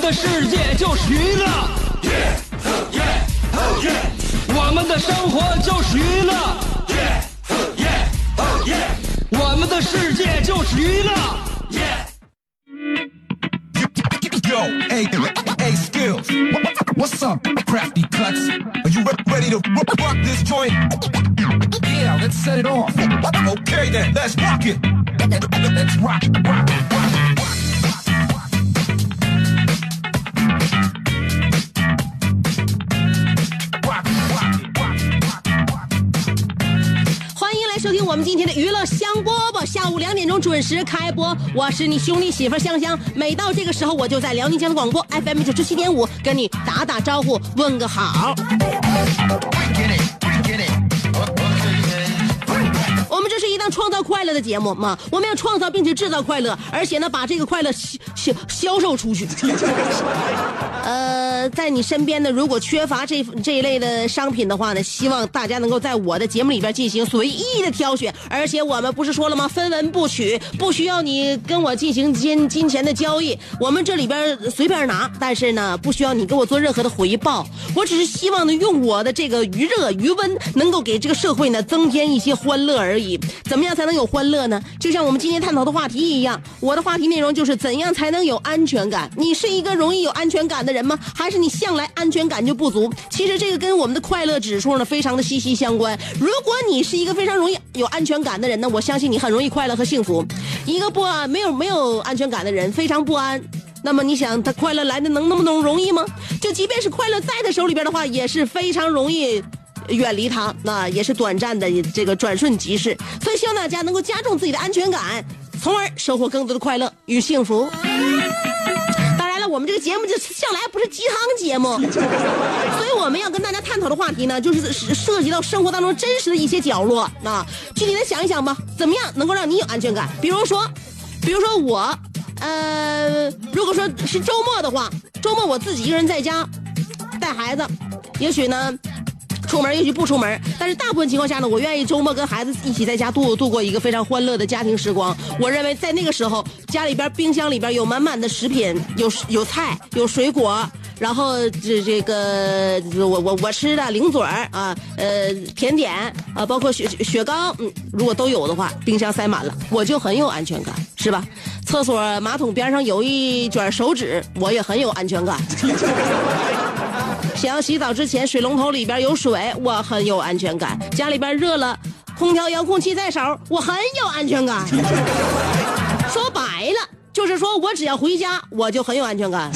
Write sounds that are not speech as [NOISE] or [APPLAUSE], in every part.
的世界就是娱乐，Yeah, yeah, oh yeah. 我们的生活就是娱乐，Yeah, yeah, oh yeah. 我们的世界就是娱乐。Yo, hey, hey, skills. What's up, crafty cuts? Are you re ready to rock this joint? Yeah, let's set it off. Okay then, let's rock it. Let's rock, rock, rock. 们今天的娱乐香饽饽，下午两点钟准时开播。我是你兄弟媳妇香香，每到这个时候我就在辽宁交通广播 FM 九十七点五跟你打打招呼，问个好。我们这是一档创造快乐的节目嘛，我们要创造并且制造快乐，而且呢，把这个快乐销销销售出去。[LAUGHS] [LAUGHS] 呃，在你身边的，如果缺乏这这一类的商品的话呢，希望大家能够在我的节目里边进行随意的挑选，而且我们不是说了吗？分文不取，不需要你跟我进行金金钱的交易，我们这里边随便拿，但是呢，不需要你给我做任何的回报，我只是希望呢，用我的这个余热余温，能够给这个社会呢增添一些欢乐而已。怎么样才能有欢乐呢？就像我们今天探讨的话题一样，我的话题内容就是怎样才能有安全感？你是一个容易有安全感的人吗？还是你向来安全感就不足？其实这个跟我们的快乐指数呢非常的息息相关。如果你是一个非常容易有安全感的人呢，我相信你很容易快乐和幸福。一个不安没有没有安全感的人，非常不安。那么你想他快乐来的能那么容容易吗？就即便是快乐在他手里边的话，也是非常容易远离他，那也是短暂的这个转瞬即逝。所以希望大家能够加重自己的安全感，从而收获更多的快乐与幸福。我们这个节目就向来不是鸡汤节目，[LAUGHS] 所以我们要跟大家探讨的话题呢，就是涉及到生活当中真实的一些角落啊。具体的想一想吧，怎么样能够让你有安全感？比如说，比如说我，呃，如果说是周末的话，周末我自己一个人在家带孩子，也许呢。出门也许不出门，但是大部分情况下呢，我愿意周末跟孩子一起在家度度过一个非常欢乐的家庭时光。我认为在那个时候，家里边冰箱里边有满满的食品，有有菜，有水果，然后这这个我我我吃的零嘴儿啊，呃甜点啊，包括雪雪糕，嗯，如果都有的话，冰箱塞满了，我就很有安全感，是吧？厕所马桶边上有一卷手纸，我也很有安全感。想要洗澡之前，水龙头里边有水，我很有安全感。家里边热了，空调遥控器在手，我很有安全感。[LAUGHS] 说白了，就是说我只要回家，我就很有安全感。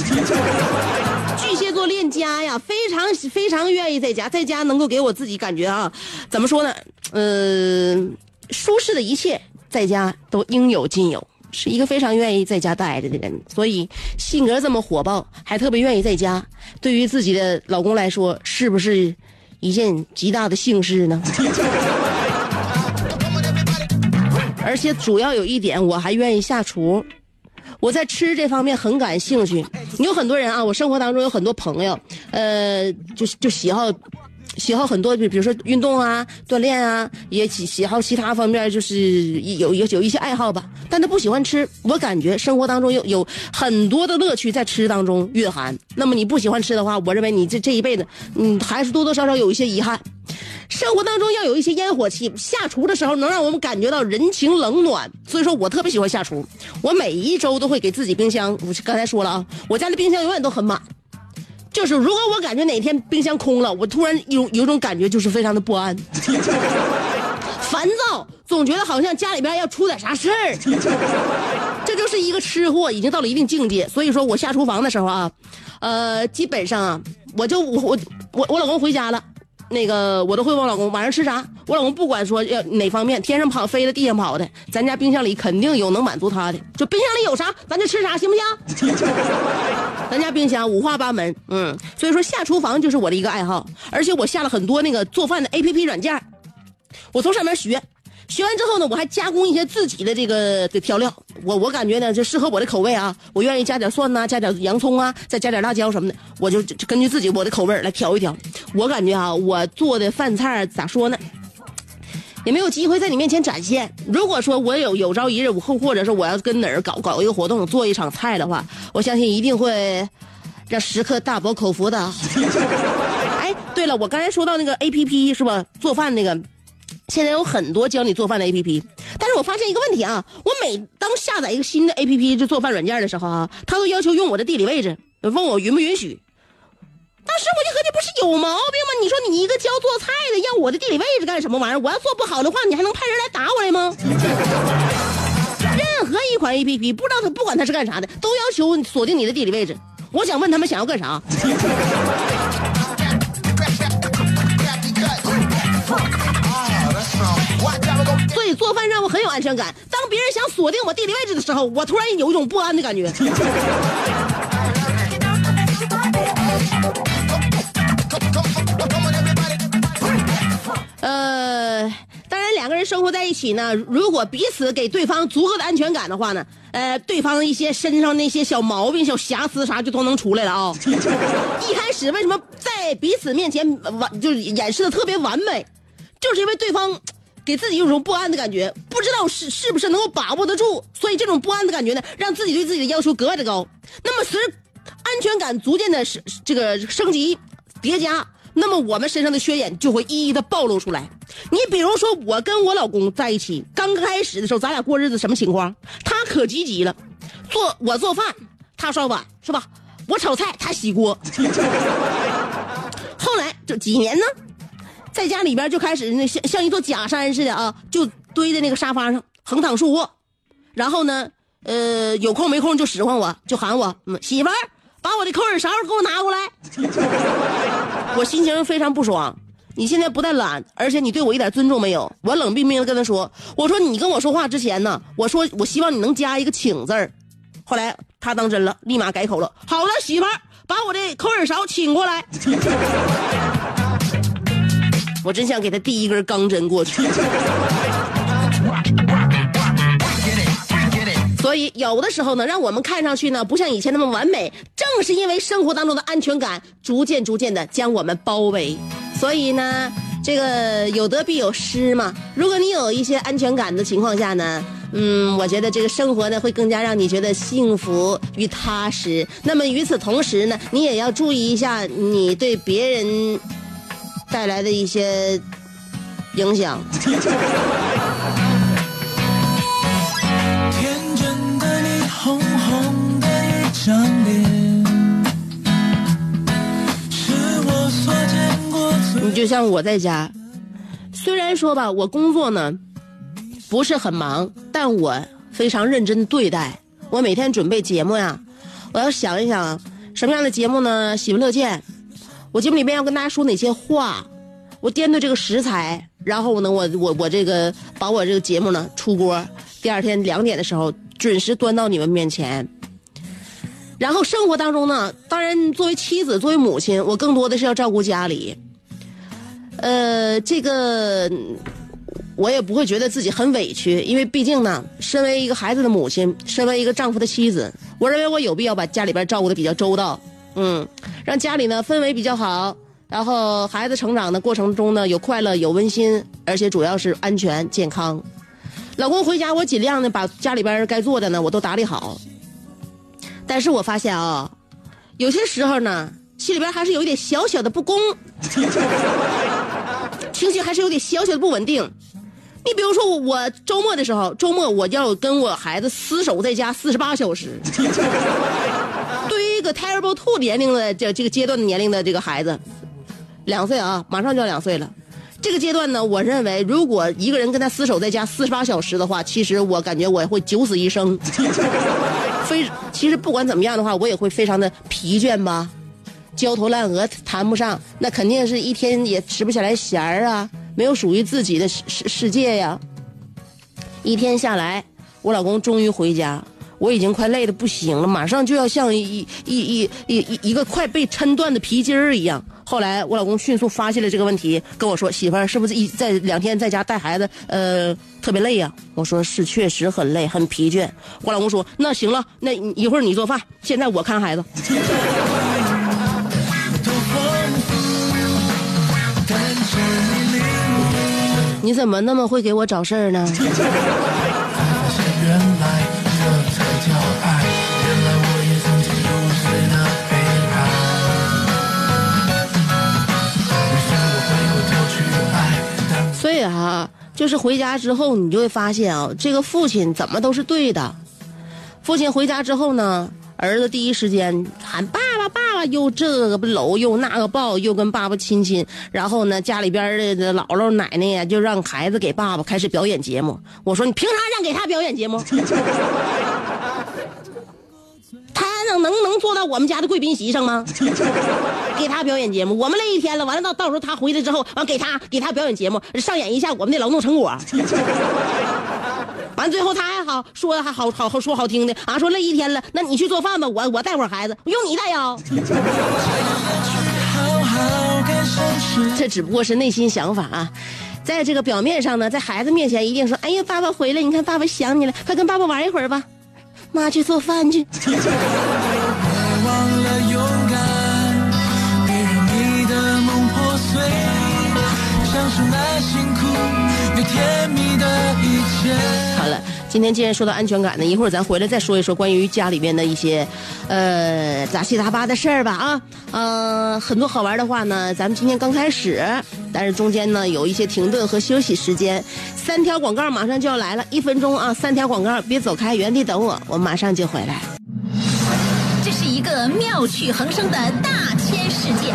巨蟹座恋家呀，非常非常愿意在家，在家能够给我自己感觉啊，怎么说呢？嗯、舒适的一切在家都应有尽有。是一个非常愿意在家待着的人，所以性格这么火爆，还特别愿意在家。对于自己的老公来说，是不是一件极大的幸事呢？[LAUGHS] 而且主要有一点，我还愿意下厨。我在吃这方面很感兴趣。有很多人啊，我生活当中有很多朋友，呃，就就喜好。喜好很多，比比如说运动啊、锻炼啊，也喜喜好其他方面，就是有有有一些爱好吧。但他不喜欢吃，我感觉生活当中有有很多的乐趣在吃当中蕴含。那么你不喜欢吃的话，我认为你这这一辈子，嗯，还是多多少少有一些遗憾。生活当中要有一些烟火气，下厨的时候能让我们感觉到人情冷暖。所以说我特别喜欢下厨，我每一周都会给自己冰箱，我刚才说了啊，我家的冰箱永远都很满。就是如果我感觉哪天冰箱空了，我突然有有种感觉，就是非常的不安、[LAUGHS] 烦躁，总觉得好像家里边要出点啥事儿。这就是一个吃货，已经到了一定境界。所以说我下厨房的时候啊，呃，基本上啊，我就我我我我老公回家了，那个我都会问我老公晚上吃啥，我老公不管说要哪方面，天上跑飞的，地上跑的，咱家冰箱里肯定有能满足他的。就冰箱里有啥，咱就吃啥，行不行？[LAUGHS] 咱家冰箱五花八门，嗯，所以说下厨房就是我的一个爱好，而且我下了很多那个做饭的 A P P 软件，我从上面学。学完之后呢，我还加工一些自己的这个的调料，我我感觉呢，就适合我的口味啊，我愿意加点蒜呐、加点洋葱啊，再加点辣椒什么的，我就就根据自己我的口味来调一调。我感觉啊，我做的饭菜咋说呢，也没有机会在你面前展现。如果说我有有朝一日，或或者是我要跟哪儿搞搞一个活动，做一场菜的话，我相信一定会让食客大饱口福的。[LAUGHS] 哎，对了，我刚才说到那个 A P P 是吧？做饭那个。现在有很多教你做饭的 A P P，但是我发现一个问题啊，我每当下载一个新的 A P P 就做饭软件的时候啊，他都要求用我的地理位置，问我允不允许。当时我就合计，不是有毛病吗？你说你一个教做菜的，要我的地理位置干什么玩意儿？我要做不好的话，你还能派人来打我来吗？[LAUGHS] 任何一款 A P P，不知道他不管他是干啥的，都要求锁定你的地理位置。我想问他们想要干啥？做饭让我很有安全感。当别人想锁定我地理位置的时候，我突然有一种不安的感觉。呃，当然，两个人生活在一起呢，如果彼此给对方足够的安全感的话呢，呃，对方一些身上那些小毛病、小瑕疵啥就都能出来了啊。一开始为什么在彼此面前完就是掩饰的特别完美，就是因为对方。给自己有种不安的感觉，不知道是是不是能够把握得住，所以这种不安的感觉呢，让自己对自己的要求格外的高。那么随着安全感逐渐的升这个升级叠加，那么我们身上的缺点就会一一的暴露出来。你比如说，我跟我老公在一起刚开始的时候，咱俩过日子什么情况？他可积极了，做我做饭，他刷碗是吧？我炒菜，他洗锅。[LAUGHS] 后来这几年呢？在家里边就开始那像像一座假山似的啊，就堆在那个沙发上横躺竖卧，然后呢，呃，有空没空就使唤我，就喊我，嗯，媳妇儿，把我的抠耳勺给我拿过来。[LAUGHS] 我心情非常不爽。你现在不但懒，而且你对我一点尊重没有。我冷冰冰的跟他说：“我说你跟我说话之前呢，我说我希望你能加一个请字儿。”后来他当真了，立马改口了。好的，媳妇儿，把我的抠耳勺请过来。我真想给他递一根钢针过去。[LAUGHS] 所以有的时候呢，让我们看上去呢不像以前那么完美，正是因为生活当中的安全感逐渐逐渐的将我们包围。所以呢，这个有得必有失嘛。如果你有一些安全感的情况下呢，嗯，我觉得这个生活呢会更加让你觉得幸福与踏实。那么与此同时呢，你也要注意一下你对别人。带来的一些影响。你就像我在家，虽然说吧，我工作呢不是很忙，但我非常认真对待。我每天准备节目呀，我要想一想什么样的节目呢？喜闻乐见。我节目里面要跟大家说哪些话，我掂对这个食材，然后呢，我我我这个把我这个节目呢出锅，第二天两点的时候准时端到你们面前。然后生活当中呢，当然作为妻子，作为母亲，我更多的是要照顾家里。呃，这个我也不会觉得自己很委屈，因为毕竟呢，身为一个孩子的母亲，身为一个丈夫的妻子，我认为我有必要把家里边照顾的比较周到。嗯，让家里呢氛围比较好，然后孩子成长的过程中呢有快乐有温馨，而且主要是安全健康。老公回家，我尽量的把家里边该做的呢我都打理好。但是我发现啊，有些时候呢心里边还是有一点小小的不公，情绪还是有点小小的不稳定。你比如说我周末的时候，周末我要跟我孩子厮守在家四十八小时。这个 terrible two 年龄的这这个阶段的年龄的这个孩子，两岁啊，马上就要两岁了。这个阶段呢，我认为如果一个人跟他厮守在家四十八小时的话，其实我感觉我会九死一生。[LAUGHS] 非其实不管怎么样的话，我也会非常的疲倦吧。焦头烂额谈不上，那肯定是一天也吃不下来闲儿啊，没有属于自己的世世世界呀。一天下来，我老公终于回家，我已经快累得不行了，马上就要像一一一一一一个快被抻断的皮筋儿一样。后来我老公迅速发现了这个问题，跟我说：“媳妇儿，是不是一在两天在家带孩子，呃，特别累呀、我说：“是，确实很累，很疲倦。”我老公说：“那行了，那一会儿你做饭，现在我看孩子。[LAUGHS] ”你怎么那么会给我找事儿呢？啊、就是回家之后，你就会发现啊，这个父亲怎么都是对的。父亲回家之后呢，儿子第一时间喊爸爸，爸爸，又这个搂，又那个抱，又跟爸爸亲亲。然后呢，家里边的姥姥奶奶呀，就让孩子给爸爸开始表演节目。我说你凭啥让给他表演节目？[LAUGHS] 他能能能做到我们家的贵宾席上吗？[LAUGHS] 给他表演节目，我们累一天了，完了到到时候他回来之后，完给他给他表演节目，上演一下我们的劳动成果。[LAUGHS] 完最后他还好说还好好好说好听的啊，说累一天了，那你去做饭吧，我我带会儿孩子，用你带呀。[LAUGHS] 好好感受是这只不过是内心想法啊，在这个表面上呢，在孩子面前一定说：“哎呀，爸爸回来，你看爸爸想你了，快跟爸爸玩一会儿吧。”妈去做饭去。甜蜜的一切。好了，今天既然说到安全感呢，一会儿咱回来再说一说关于家里面的一些，呃，杂七杂八的事儿吧啊，呃，很多好玩的话呢，咱们今天刚开始，但是中间呢有一些停顿和休息时间，三条广告马上就要来了，一分钟啊，三条广告，别走开，原地等我，我马上就回来。这是一个妙趣横生的大千世界。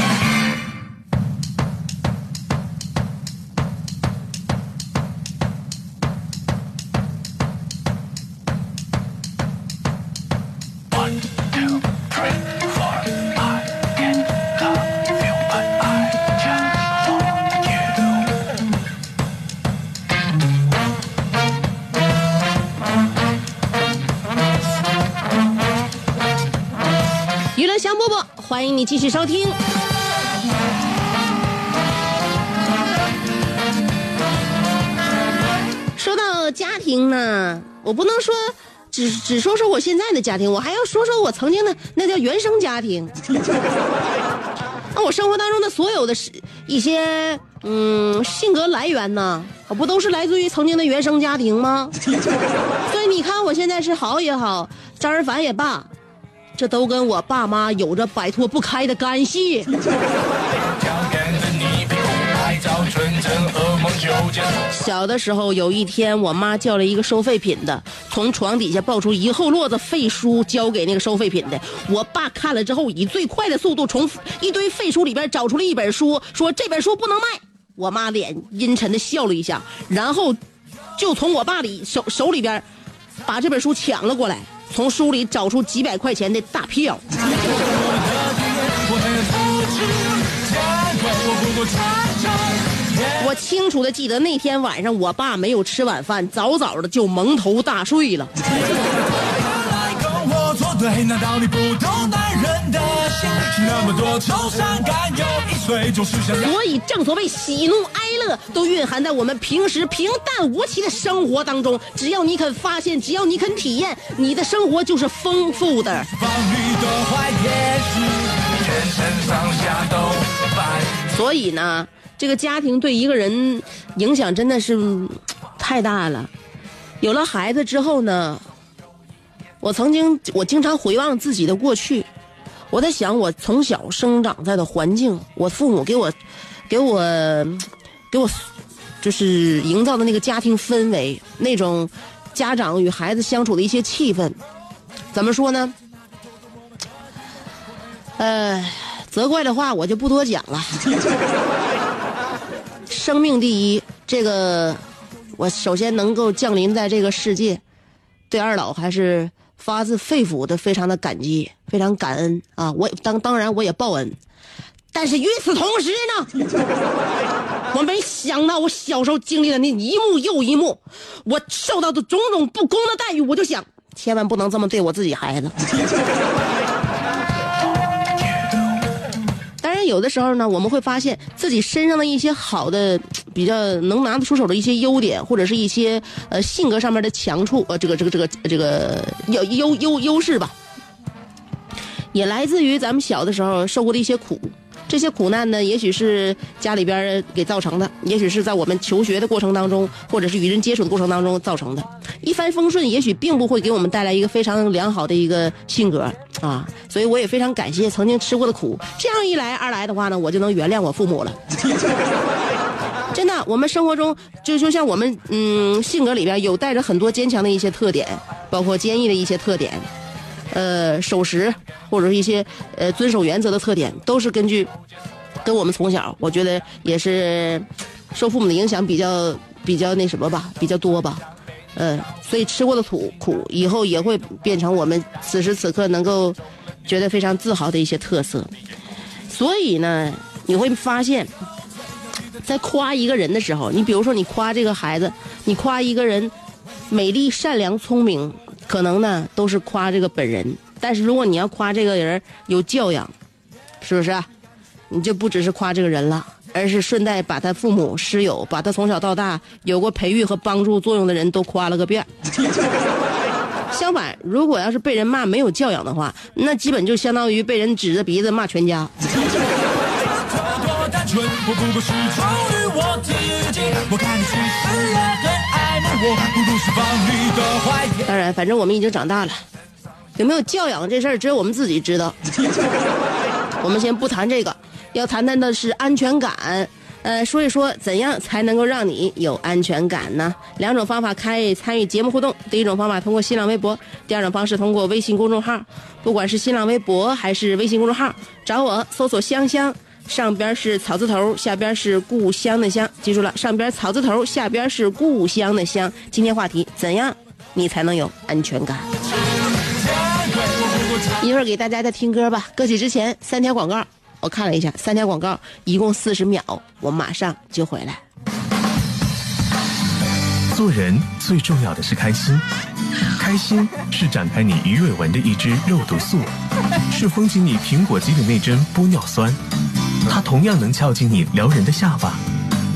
欢迎你继续收听。说到家庭呢，我不能说只只说说我现在的家庭，我还要说说我曾经的那叫原生家庭。那我生活当中的所有的是一些嗯性格来源呢，不都是来自于曾经的原生家庭吗？所以你看我现在是好也好，招人烦也罢，这都跟我爸妈有着摆脱不开的干系。小的时候，有一天，我妈叫了一个收废品的，从床底下抱出一厚摞子废书，交给那个收废品的。我爸看了之后，以最快的速度从一堆废书里边找出了一本书，说这本书不能卖。我妈脸阴沉的笑了一下，然后就从我爸里手手里边把这本书抢了过来，从书里找出几百块钱的大票。我清楚的记得那天晚上，我爸没有吃晚饭，早早的就蒙头大睡了。那么多愁善感，有所以，正所谓喜怒哀乐，都蕴含在我们平时平淡无奇的生活当中。只要你肯发现，只要你肯体验，你的生活就是丰富的。放你的怀，也许全身上下都白。所以呢，这个家庭对一个人影响真的是嗯太大了。有了孩子之后呢，我曾经，我经常回望自己的过去，我在想，我从小生长在的环境，我父母给我，给我，给我，就是营造的那个家庭氛围，那种家长与孩子相处的一些气氛，怎么说呢？呃，责怪的话我就不多讲了。[LAUGHS] 生命第一，这个我首先能够降临在这个世界，对二老还是发自肺腑的非常的感激，非常感恩啊！我当当然我也报恩，但是与此同时呢，[LAUGHS] 我没想到我小时候经历的那一幕又一幕，我受到的种种不公的待遇，我就想，千万不能这么对我自己孩子。有的时候呢，我们会发现自己身上的一些好的、比较能拿得出手的一些优点，或者是一些呃性格上面的强处，呃，这个这个这个这个优优优优势吧，也来自于咱们小的时候受过的一些苦。这些苦难呢，也许是家里边给造成的，也许是在我们求学的过程当中，或者是与人接触的过程当中造成的。一帆风顺，也许并不会给我们带来一个非常良好的一个性格啊。所以我也非常感谢曾经吃过的苦。这样一来二来的话呢，我就能原谅我父母了。[LAUGHS] 真的，我们生活中就就像我们嗯性格里边有带着很多坚强的一些特点，包括坚毅的一些特点。呃，守时或者是一些呃遵守原则的特点，都是根据跟我们从小，我觉得也是受父母的影响比较比较那什么吧，比较多吧。嗯，所以吃过的苦苦，以后也会变成我们此时此刻能够觉得非常自豪的一些特色。所以呢，你会发现，在夸一个人的时候，你比如说你夸这个孩子，你夸一个人美丽、善良、聪明。可能呢都是夸这个本人，但是如果你要夸这个人有教养，是不是？你就不只是夸这个人了，而是顺带把他父母师友，把他从小到大有过培育和帮助作用的人都夸了个遍。[LAUGHS] 相反，如果要是被人骂没有教养的话，那基本就相当于被人指着鼻子骂全家。当然，反正我们已经长大了，有没有教养这事儿，只有我们自己知道。[LAUGHS] 我们先不谈这个，要谈谈的是安全感。呃，说一说怎样才能够让你有安全感呢？两种方法开参与节目互动。第一种方法通过新浪微博，第二种方式通过微信公众号。不管是新浪微博还是微信公众号，找我搜索“香香”。上边是草字头，下边是故乡的乡，记住了，上边草字头，下边是故乡的乡。今天话题，怎样你才能有安全感？一会儿给大家再听歌吧。歌曲之前三条广告，我看了一下，三条广告一共四十秒，我马上就回来。做人最重要的是开心，开心是展开你鱼尾纹的一支肉毒素，是封紧你苹果肌的那针玻尿酸。它同样能翘起你撩人的下巴，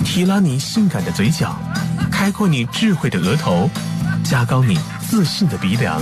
提拉你性感的嘴角，开阔你智慧的额头，加高你自信的鼻梁。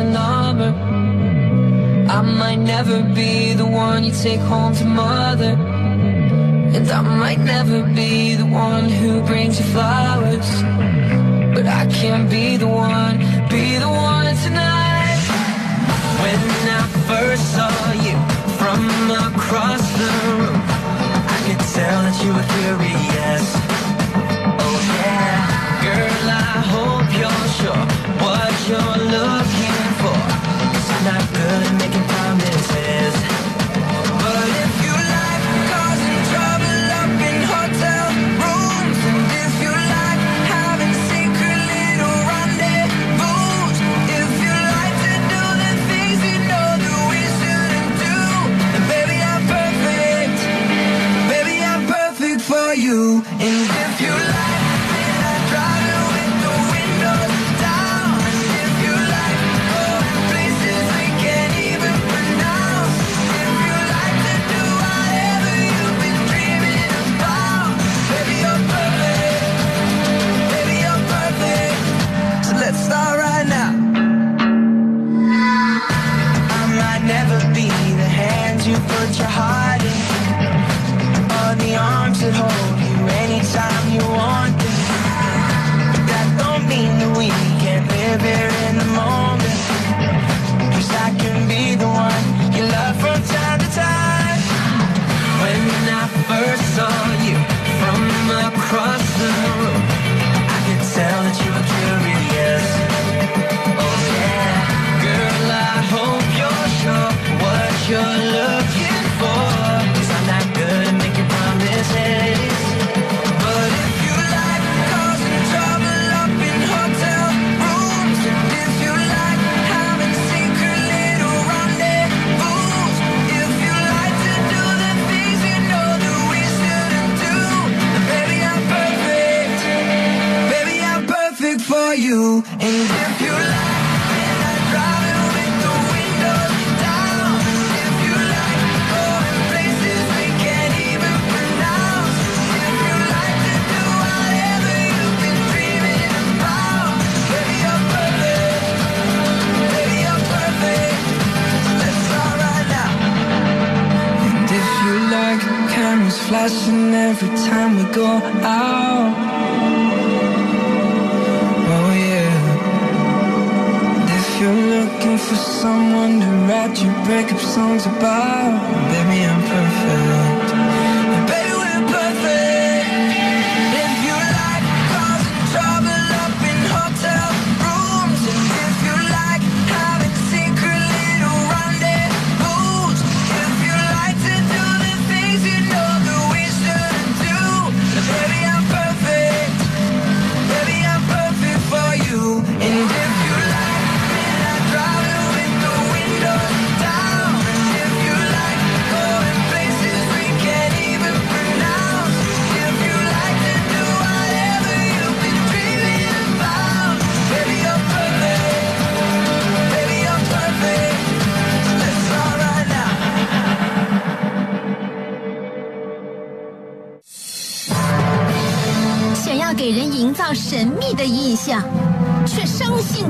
In armor. I might never be the one you take home to mother. And I might never be the one who brings you flowers. But I can be the one, be the one tonight. When I first saw you from across the room, I could tell that you were curious. Oh yeah, girl, I hope you're sure your love. world Now And if you like cameras flashing every time we go out. Someone to write your breakup songs about, baby I'm perfect. Baby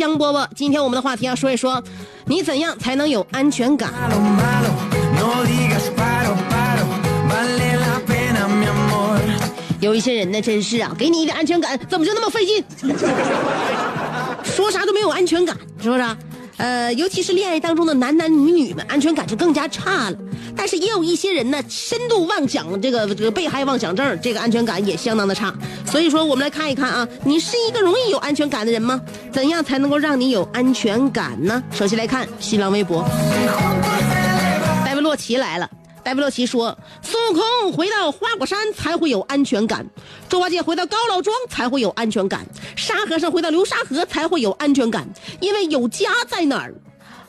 香饽饽。今天我们的话题要说一说，你怎样才能有安全感？有一些人呢，真是啊，给你一点安全感，怎么就那么费劲？说啥都没有安全感，是不是啊？呃，尤其是恋爱当中的男男女女们，安全感就更加差了。但是也有一些人呢，深度妄想，这个这个被害妄想症，这个安全感也相当的差。所以说，我们来看一看啊，你是一个容易有安全感的人吗？怎样才能够让你有安全感呢？首先来看新浪微博，戴维洛奇来了。戴维洛奇说：“孙悟空回到花果山才会有安全感，猪八戒回到高老庄才会有安全感，沙和尚回到流沙河才会有安全感，因为有家在那儿。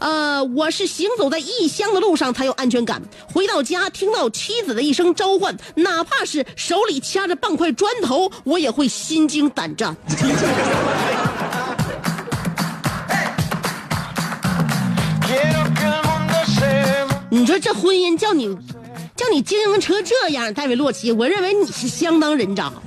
呃，我是行走在异乡的路上才有安全感，回到家听到妻子的一声召唤，哪怕是手里掐着半块砖头，我也会心惊胆战。[LAUGHS] ”你说这婚姻叫你叫你经营成这样，戴维洛奇，我认为你是相当人渣。[LAUGHS]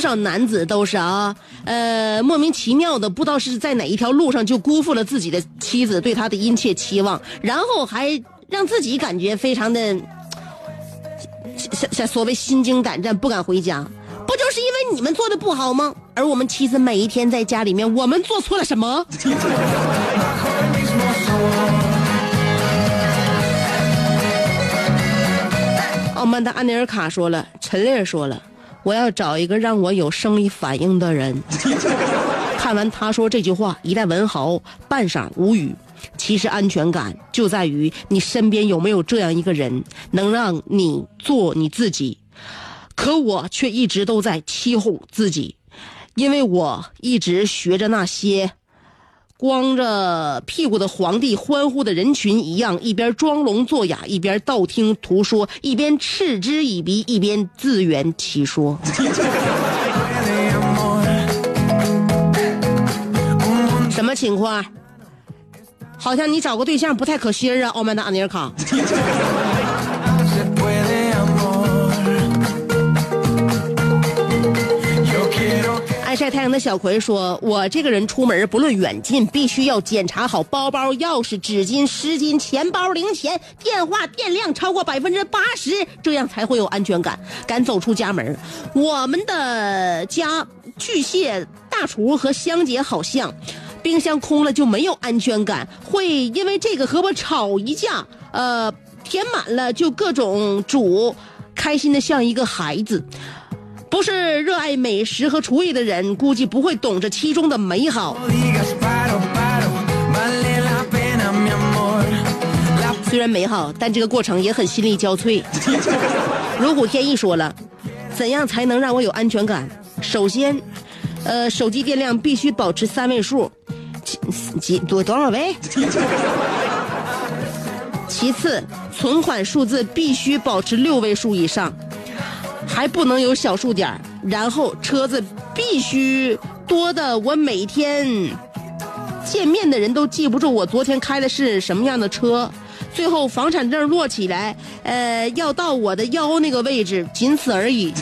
少男子都是啊，呃，莫名其妙的，不知道是在哪一条路上就辜负了自己的妻子对他的殷切期望，然后还让自己感觉非常的，[SNIFFS] 像像所谓心惊胆战，不敢回家，不就是因为你们做的不好吗？而我们妻子每一天在家里面，我们做错了什么？傲慢的安尼尔卡说了，陈列说了。我要找一个让我有生理反应的人。[LAUGHS] 看完他说这句话，一代文豪半晌无语。其实安全感就在于你身边有没有这样一个人，能让你做你自己。可我却一直都在欺哄自己，因为我一直学着那些光着屁股的皇帝欢呼的人群一样，一边装聋作哑，一边道听途说，一边嗤之以鼻，一边自圆其说。什么情况？好像你找个对象不太可心啊，奥曼达·阿尼尔卡。爱晒太阳的小葵说：“我这个人出门不论远近，必须要检查好包包、钥匙、纸巾、湿巾、钱包、零钱、电话电量超过百分之八十，这样才会有安全感，敢走出家门。我们的家巨蟹大厨和香姐好像。”冰箱空了就没有安全感，会因为这个和我吵一架。呃，填满了就各种煮，开心的像一个孩子。不是热爱美食和厨艺的人，估计不会懂这其中的美好。虽然美好，但这个过程也很心力交瘁。[LAUGHS] 如虎添翼说了，怎样才能让我有安全感？首先，呃，手机电量必须保持三位数。几几多多少位？[LAUGHS] 其次，存款数字必须保持六位数以上，还不能有小数点然后，车子必须多的，我每天见面的人都记不住我昨天开的是什么样的车。最后，房产证摞起来，呃，要到我的腰那个位置，仅此而已。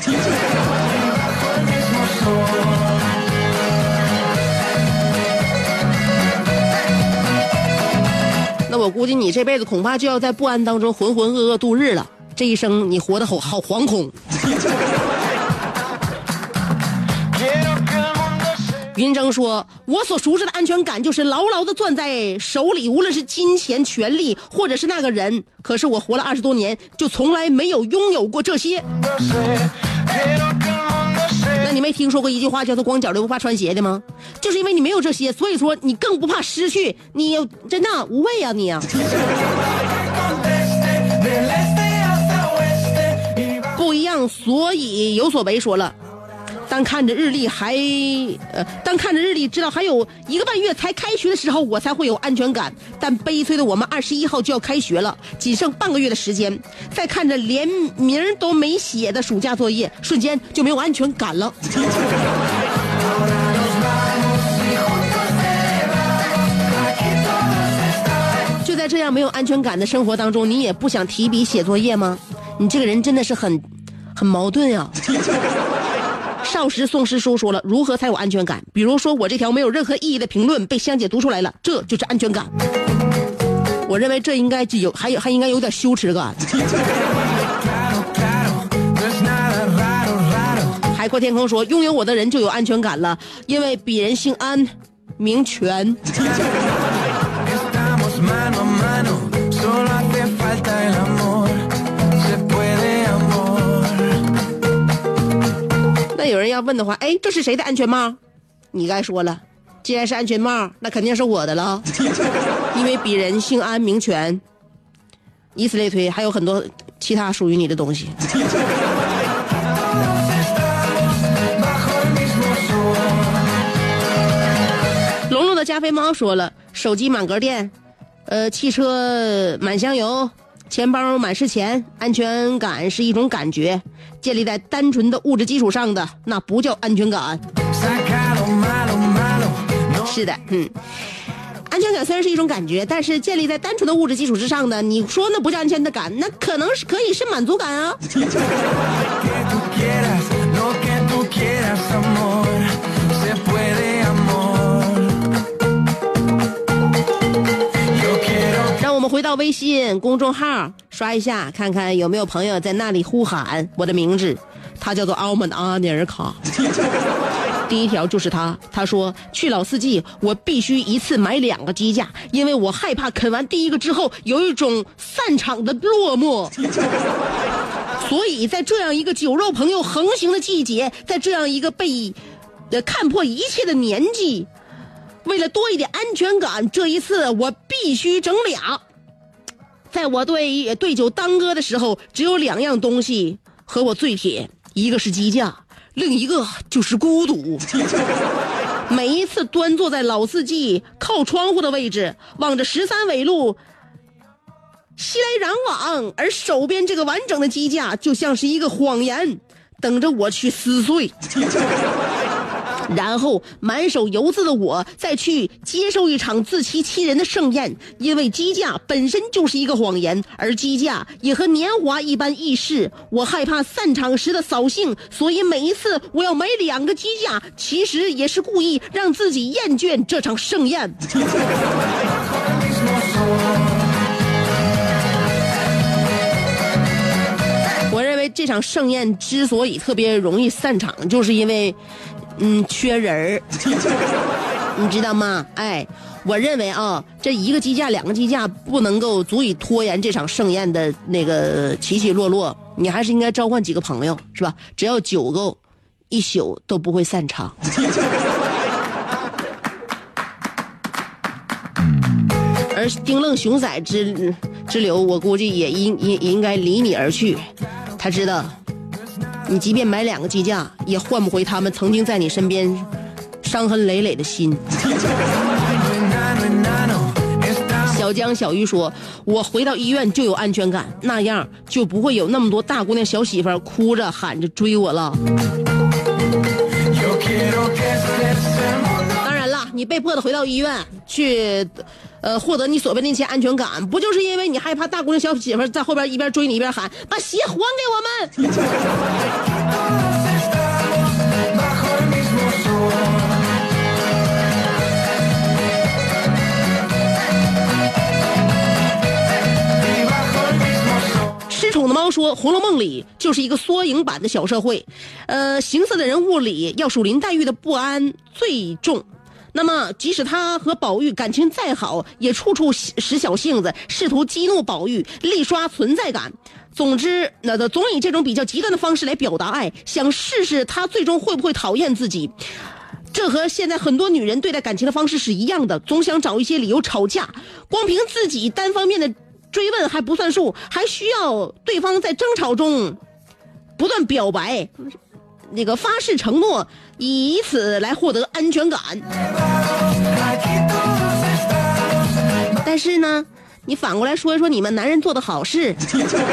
那我估计你这辈子恐怕就要在不安当中浑浑噩噩度日了。这一生你活得好好惶恐。云峥说：“我所熟知的安全感就是牢牢的攥在手里，无论是金钱、权力，或者是那个人。可是我活了二十多年，就从来没有拥有过这些。”那你没听说过一句话叫做“光脚的不怕穿鞋的”吗？就是因为你没有这些，所以说你更不怕失去。你真的无畏啊你！啊所以有所为。说了。当看着日历还，呃，当看着日历知道还有一个半月才开学的时候，我才会有安全感。但悲催的我们二十一号就要开学了，仅剩半个月的时间，再看着连名都没写的暑假作业，瞬间就没有安全感了。就在这样没有安全感的生活当中，你也不想提笔写作业吗？你这个人真的是很，很矛盾呀。[LAUGHS] 少时宋师叔说了，如何才有安全感？比如说，我这条没有任何意义的评论被香姐读出来了，这就是安全感。我认为这应该有，还有还应该有点羞耻感。海阔天空说，拥有我的人就有安全感了，因为鄙人姓安，名权。[LAUGHS] 有人要问的话，哎，这是谁的安全帽？你该说了，既然是安全帽，那肯定是我的了，[LAUGHS] 因为鄙人姓安名权。以此类推，还有很多其他属于你的东西。[LAUGHS] 龙龙的加菲猫说了，手机满格电，呃，汽车满箱油。钱包满是钱，安全感是一种感觉，建立在单纯的物质基础上的，那不叫安全感。是的，嗯，安全感虽然是一种感觉，但是建立在单纯的物质基础之上的，你说那不叫安全的感，那可能是可以是满足感啊。[LAUGHS] 回到微信公众号刷一下，看看有没有朋友在那里呼喊我的名字。他叫做奥曼阿尼尔卡。[LAUGHS] 第一条就是他，他说去老四季，我必须一次买两个鸡架，因为我害怕啃完第一个之后有一种散场的落寞。[LAUGHS] 所以在这样一个酒肉朋友横行的季节，在这样一个被呃看破一切的年纪，为了多一点安全感，这一次我必须整俩。在我对对酒当歌的时候，只有两样东西和我最铁，一个是鸡架，另一个就是孤独。[LAUGHS] 每一次端坐在老四季靠窗户的位置，望着十三纬路熙来攘往，而手边这个完整的鸡架就像是一个谎言，等着我去撕碎。然后满手油渍的我再去接受一场自欺欺人的盛宴，因为机架本身就是一个谎言，而机架也和年华一般易逝。我害怕散场时的扫兴，所以每一次我要买两个机架，其实也是故意让自己厌倦这场盛宴。我认为这场盛宴之所以特别容易散场，就是因为。嗯，缺人儿，[LAUGHS] 你知道吗？哎，我认为啊，这一个鸡架、两个鸡架不能够足以拖延这场盛宴的那个起起落落。你还是应该召唤几个朋友，是吧？只要酒够，一宿都不会散场。[LAUGHS] 而丁愣熊仔之之流，我估计也应应应该离你而去。他知道。你即便买两个机架，也换不回他们曾经在你身边伤痕累累的心。[LAUGHS] 小江小鱼说：“我回到医院就有安全感，那样就不会有那么多大姑娘小媳妇哭着喊着追我了。”当然了，你被迫的回到医院去，呃，获得你所谓那些安全感，不就是因为你害怕大姑娘小媳妇在后边一边追你一边喊：“把鞋还给我们！”红楼梦》里就是一个缩影版的小社会，呃，行色的人物里要数林黛玉的不安最重。那么，即使她和宝玉感情再好，也处处使小性子，试图激怒宝玉，力刷存在感。总之，那的总以这种比较极端的方式来表达爱，想试试他最终会不会讨厌自己。这和现在很多女人对待感情的方式是一样的，总想找一些理由吵架，光凭自己单方面的。”追问还不算数，还需要对方在争吵中不断表白，那个发誓承诺，以此来获得安全感。但是呢，你反过来说一说你们男人做的好事。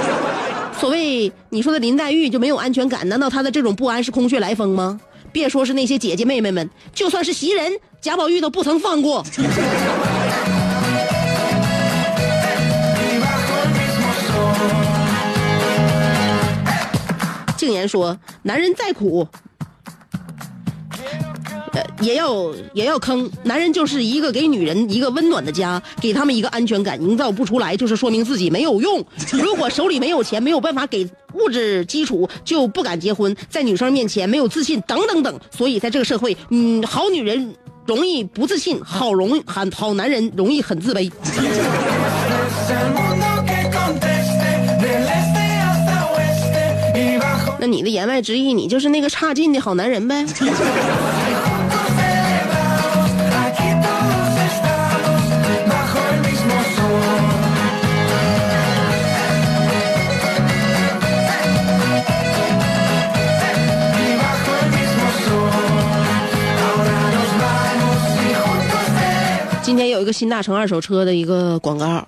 [LAUGHS] 所谓你说的林黛玉就没有安全感？难道她的这种不安是空穴来风吗？别说是那些姐姐妹妹们，就算是袭人、贾宝玉都不曾放过。静言说：“男人再苦，呃，也要也要坑。男人就是一个给女人一个温暖的家，给他们一个安全感，营造不出来，就是说明自己没有用。如果手里没有钱，没有办法给物质基础，就不敢结婚，在女生面前没有自信，等等等。所以在这个社会，嗯，好女人容易不自信，好容易很好男人容易很自卑。”你的言外之意，你就是那个差劲的好男人呗？今天有一个新大成二手车的一个广告。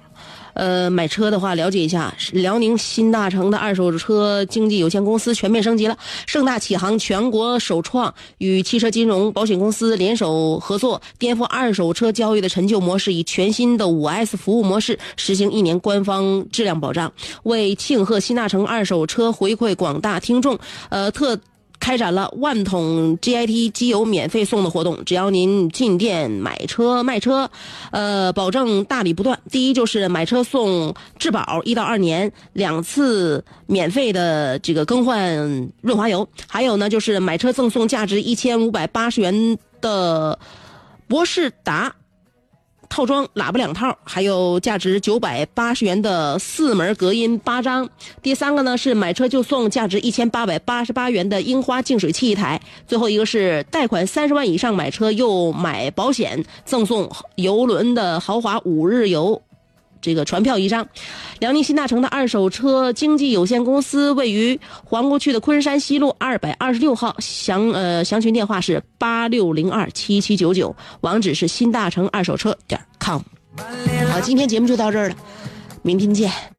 呃，买车的话，了解一下，辽宁新大成的二手车经纪有限公司全面升级了，盛大启航，全国首创，与汽车金融保险公司联手合作，颠覆二手车交易的陈旧模式，以全新的五 S 服务模式实行一年官方质量保障。为庆贺新大成二手车回馈广大听众，呃，特。开展了万桶 GIT 机油免费送的活动，只要您进店买车卖车，呃，保证大礼不断。第一就是买车送质保一到二年，两次免费的这个更换润滑油，还有呢就是买车赠送价值一千五百八十元的博士达套装喇叭两套，还有价值九百八十元的四门隔音八张。第三个呢是买车就送价值一千八百八十八元的樱花净水器一台。最后一个是贷款三十万以上买车又买保险，赠送游轮的豪华五日游。这个传票一张，辽宁新大成的二手车经纪有限公司位于皇姑区的昆山西路二百二十六号，详呃详询电话是八六零二七七九九，网址是新大成二手车点 com。好，今天节目就到这儿了，明天见。